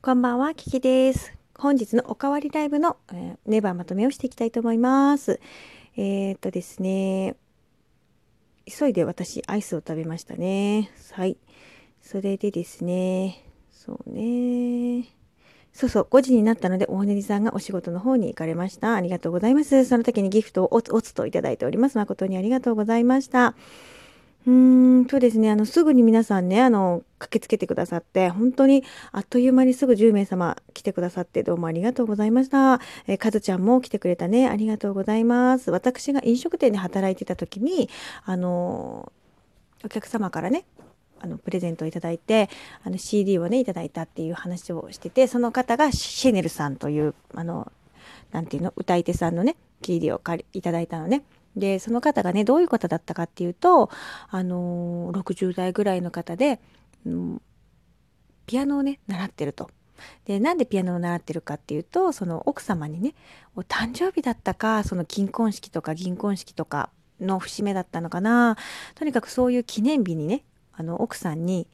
こんばんは、キキです。本日のおかわりライブの、えーネバーまとめをしていきたいと思います。えー、っとですね、急いで私、アイスを食べましたね。はい。それでですね、そうね。そうそう、5時になったので、大根さんがお仕事の方に行かれました。ありがとうございます。その時にギフトをおつおつといただいております。誠にありがとうございました。うーん、そうですね。あの、すぐに皆さんね、あの、駆けつけてくださって、本当にあっという間にすぐ10名様来てくださって、どうもありがとうございました。えー、かずちゃんも来てくれたね。ありがとうございます。私が飲食店で働いてた時に、あの、お客様からね、あの、プレゼントをいただいて、あの、CD をね、いただいたっていう話をしてて、その方がシェネルさんという、あの、なんていうの、歌い手さんのね、CD を借りいただいたのね。でその方がねどういう方だったかっていうとあのー60代ぐらいの方で、うん、ピアノをね習ってると。でなんでピアノを習ってるかっていうとその奥様にねお誕生日だったかその金婚式とか銀婚式とかの節目だったのかなとにかくそういう記念日にねあの奥さんに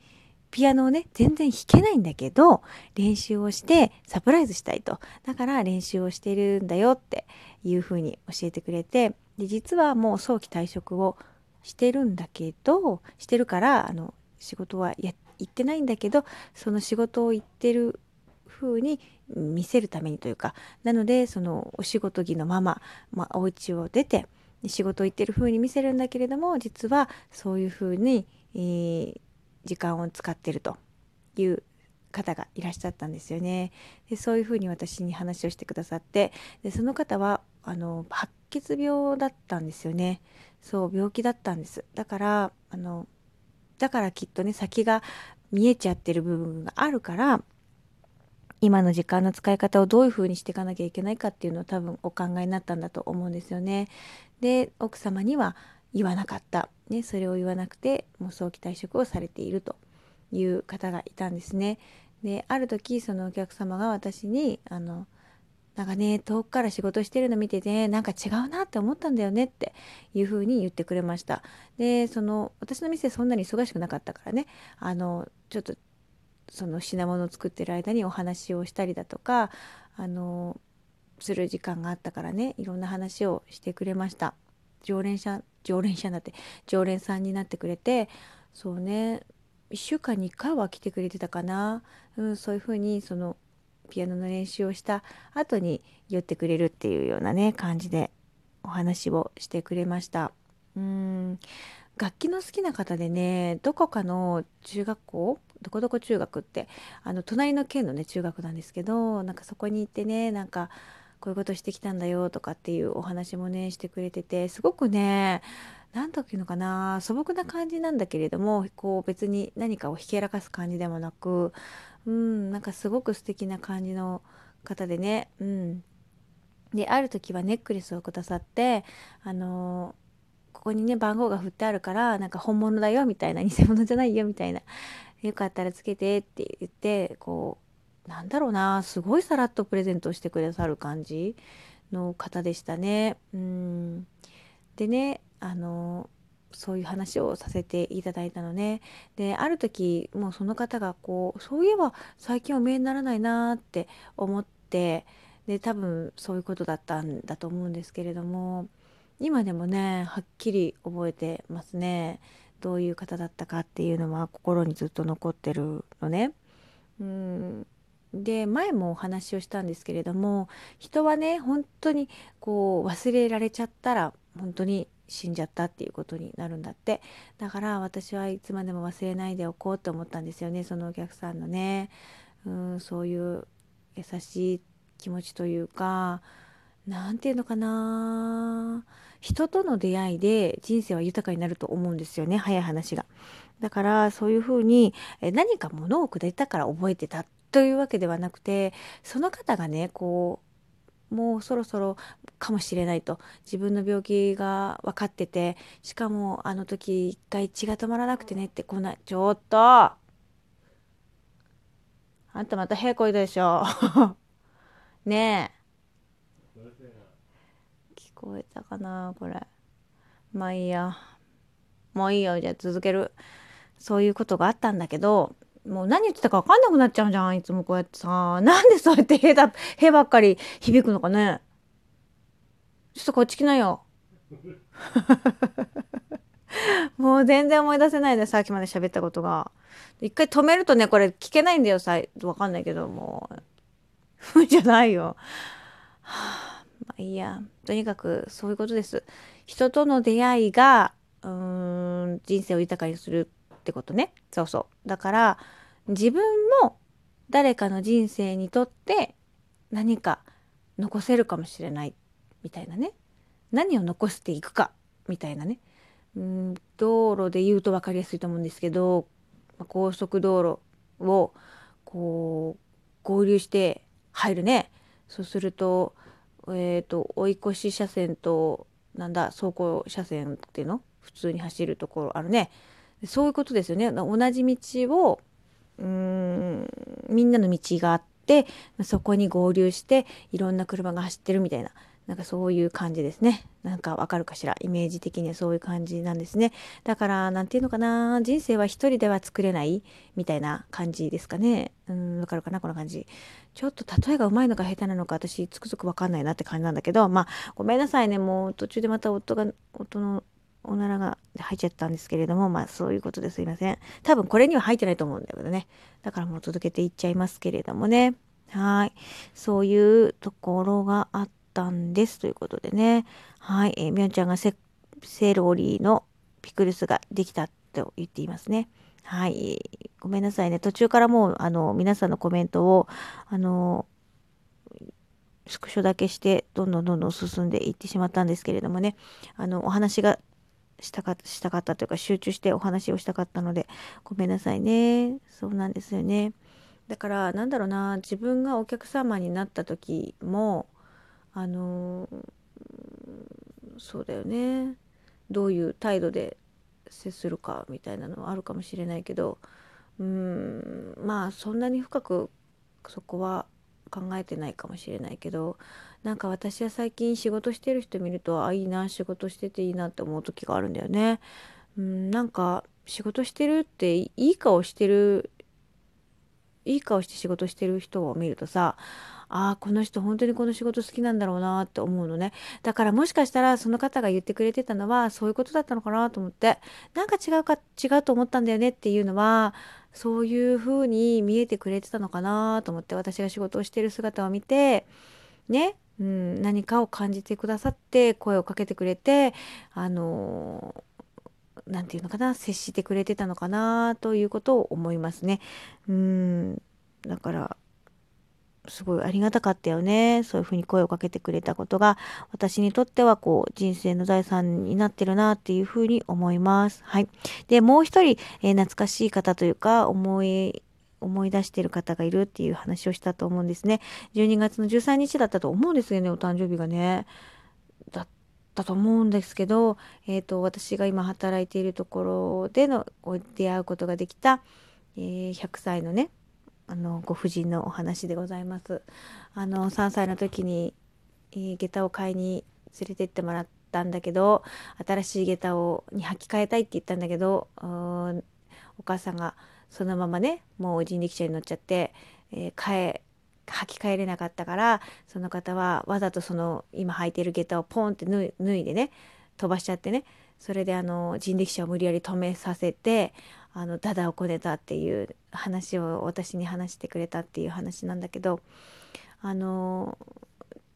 ピアノをね全然弾けないんだけど練習をしてサプライズしたいとだから練習をしてるんだよっていうふうに教えてくれてで実はもう早期退職をしてるんだけどしてるからあの仕事はや行ってないんだけどその仕事を行ってる風に見せるためにというかなのでそのお仕事着のまま、まあ、お家を出て仕事行ってる風に見せるんだけれども実はそういう風に、えー、時間を使ってるという方がいらっしゃったんですよね。でそういうふうに私に話をしてくださってでその方はあの白血病だったんですよね。そう病気だったんです。だからあのだからきっとね先が見えちゃってる部分があるから今の時間の使い方をどういうふうにしていかなきゃいけないかっていうのを多分お考えになったんだと思うんですよね。で奥様には言わなかった、ね、それを言わなくてもう早期退職をされているという方がいたんですね。である時そのお客様が私にあのなんかね遠くから仕事してるの見ててなんか違うなって思ったんだよねっていうふうに言ってくれました。でその私の店そんなに忙しくなかったからね。あのちょっとその品物を作ってる間にお話をしたりだとかあのする時間があったからね。いろんな話をしてくれました。常連者常連者になって常連さんになってくれてそうね1週間に1回は来てくれてたかな、うん、そういうふうにそのピアノの練習をした後に寄ってくれるっていうようなね感じでお話をしてくれました。うん。楽器の好きな方でねどこかの中学校どこどこ中学ってあの隣の県のね中学なんですけどなんかそこに行ってねなんかこういうことしてきたんだよとかっていうお話もねしてくれててすごくね何というのかな素朴な感じなんだけれどもこう別に何かをひけらかす感じでもなくうんなんかすごく素敵な感じの方でねうん。である時はネックレスをくださってあのここにね番号が振ってあるからなんか本物だよみたいな偽物じゃないよみたいなよかったらつけてって言ってこうなんだろうなすごいさらっとプレゼントしてくださる感じの方でしたね。うん。でねあのそういう話をさせていただいたのね。である時もうその方がこうそういえば最近お見えにならないなって思ってで多分そういうことだったんだと思うんですけれども今でもねはっきり覚えてますね。どういう方だったかっていうのは心にずっと残ってるのね。うん。で前もお話をしたんですけれども人はね本当にこう忘れられちゃったら本当に死んじゃったっていうことになるんだって。だから私はいつまでも忘れないでおこうと思ったんですよねそのお客さんのね。うんそういう優しい気持ちというか何て言うのかな。人との出会いで人生は豊かになると思うんですよね早い話が。だからそういうふうに何か物をくれたから覚えてた。というわけではなくてその方がねこうもうそろそろかもしれないと。自分の病気が分かっててしかもあの時一回血が止まらなくてねってこんなちょっと。あんたまた屁こいたでしょ。ねえ。聞こえたかなこれ。まあいいや。もういいよ。じゃあ続ける。そういうことがあったんだけどもう何言ってたか分かんなくなっちゃうじゃんいつもこうやってさ。なんでそうやって「へ」だ「へ」ばっかり響くのかね。ちょっとこっち来なよ。もう全然思い出せないでさっきまで喋ったことが。一回止めるとねこれ聞けないんだよさ分かんないけどもう。じゃないよ。は あまあいいや。とにかくそういうことです。人との出会いがうん人生を豊かにするってことね。そうそう。だから自分も誰かの人生にとって何か残せるかもしれない。みたいなね。何を残していくか。みたいなね。うん道路で言うと分かりやすいと思うんですけど高速道路をこう合流して入るね。そうするとえっ、ー、と追い越し車線となんだ走行車線っていうの？普通に走るところあるね。そういうことですよね同じ道をうんみんなの道があってそこに合流していろんな車が走ってるみたいななんかそういう感じですね。なんかわかるかしら？イメージ的にはそういう感じなんですね。だから何て言うのかな？人生は一人では作れないみたいな感じですかね。うんわかるかな？この感じ。ちょっと例えがうまいのか下手なのか私つくづくわかんないなって感じなんだけどまあごめんなさいねもう途中でまた夫が夫のおならが入っちゃったんですけれどもまあそういうことですいません。多分これには入ってないと思うんだけどね。だからもう届けていっちゃいますけれどもね。はい。そういうところがあったんですということでねはい、えー、みょんちゃんがセロリのピクルスができたと言っていますねはい、ごめんなさいね途中からもうあの皆さんのコメントをあのスクショだけしてどんどんどんどん進んでいってしまったんですけれどもねあのお話がしたかしたかったというか集中してお話をしたかったのでごめんなさいね。そうなんですよね。だからなんだろうな自分がお客様になった時もあのそうだよね。どういう態度で接するかみたいなのはあるかもしれないけどうーんまあそんなに深くそこは考えてないかもしれないけどなんか私は最近仕事してる人見るとあいいな仕事してていいなって思う時があるんだよね。うんなんか仕事してるっていい顔してるいい顔して仕事してる人を見るとさああこの人本当にこの仕事好きなんだろうなって思うのねだからもしかしたらその方が言ってくれてたのはそういうことだったのかなと思ってなんか違うか違うと思ったんだよねっていうのはそういう風に見えてくれてたのかなと思って私が仕事をしてる姿を見てねうん、何かを感じてくださって声をかけてくれてあの何て言うのかな接してくれてたのかなということを思いますね。うんだからすごいありがたかったよね。そういうふうに声をかけてくれたことが、私にとってはこう、人生の財産になってるなっていうふうに思います。はい。で、もう一人、えー、懐かしい方というか、思い、思い出してる方がいるっていう話をしたと思うんですね。12月の13日だったと思うんですよね、お誕生日がね。だったと思うんですけど、えっ、ー、と、私が今働いているところでの出会うことができた、えー、100歳のね、あのご婦人のお話でございます。あの3歳の時に、えー、下駄を買いに連れてってもらったんだけど新しい下駄をに履き替えたいって言ったんだけどお母さんがそのままねもう人力車に乗っちゃって、えー、替え履き替えれなかったからその方はわざとその今履いてる下駄をポンって脱いでね飛ばしちゃってねそれであの人力車を無理やり止めさせてあのダダをこねたっていう話を私に話してくれたっていう話なんだけどあの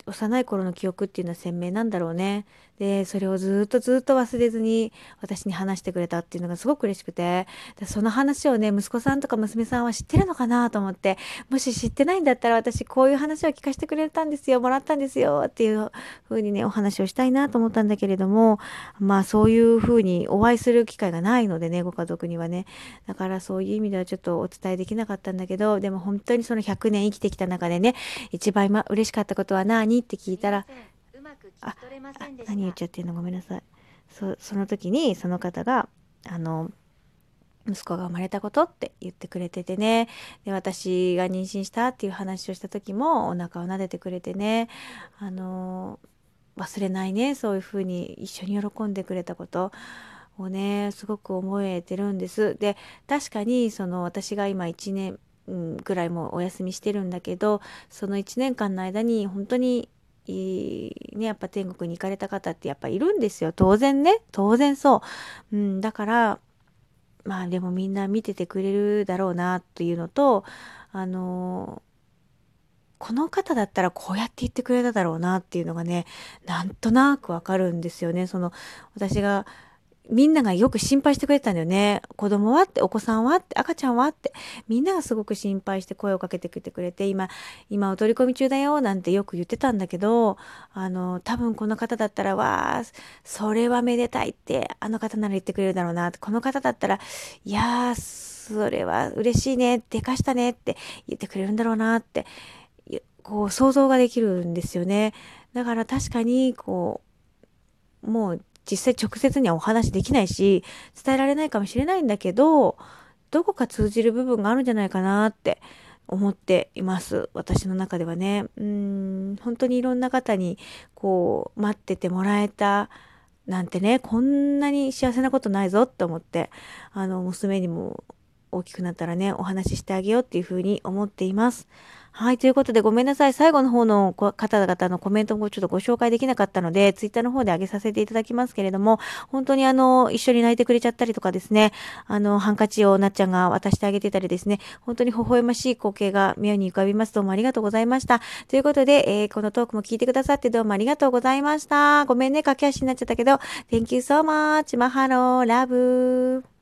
幼い頃の記憶っていうのは鮮明なんだろうね。で、それをずっとずっと忘れずに私に話してくれたっていうのがすごく嬉しくて、でその話をね、息子さんとか娘さんは知ってるのかなと思って、もし知ってないんだったら私こういう話を聞かせてくれたんですよ、もらったんですよっていう風にね、お話をしたいなと思ったんだけれども、まあそういう風にお会いする機会がないのでね、ご家族にはね。だからそういう意味ではちょっとお伝えできなかったんだけど、でも本当にその100年生きてきた中でね、一番今嬉しかったことは何？って聞いたらあ何言っちゃってんの？ごめんなさい。そその時にその方があの息子が生まれたことって言ってくれててね。で私が妊娠したっていう話をした時もお腹を撫でてくれてね。あの忘れないね。そういうふうに一緒に喜んでくれたこと。をねすごく思えてるんです。で確かにその私が今1年ぐらいもお休みしてるんだけどその1年間の間に本当にね、やっぱ天国に行かれた方ってやっぱいるんですよ。当然ね。当然そう、うん、だからまあでもみんな見ててくれるだろうなっていうのとあのこの方だったらこうやって言ってくれただろうなっていうのがねなんとなくわかるんですよね。その私がみんながよく心配してくれたんだよね。子供はって、お子さんはって、赤ちゃんはって、みんながすごく心配して声をかけてきてくれて、今、今お取り込み中だよ、なんてよく言ってたんだけど、あの、多分この方だったら、わあ、それはめでたいって、あの方なら言ってくれるだろうな、この方だったら、いやー、それは嬉しいね、でかしたねって言ってくれるんだろうなって、こう想像ができるんですよね。だから確かに、こう、もう実際直接にはお話できないし、伝えられないかもしれないんだけど、どこか通じる部分があるんじゃないかなって思っています。私の中ではね。うん、本当にいろんな方に、こう、待っててもらえた、なんてね、こんなに幸せなことないぞって思って、あの、娘にも大きくなったらね、お話ししてあげようっていうふうに思っています。はい。ということで、ごめんなさい。最後の方の方々のコメントもちょっとご紹介できなかったので、ツイッターの方で上げさせていただきますけれども、本当にあの、一緒に泣いてくれちゃったりとかですね、あの、ハンカチをなっちゃんが渡してあげてたりですね、本当に微笑ましい光景が目に浮かびます。どうもありがとうございました。ということで、えー、このトークも聞いてくださってどうもありがとうございました。ごめんね、駆け足になっちゃったけど、Thank you so much. マハロー、ラブ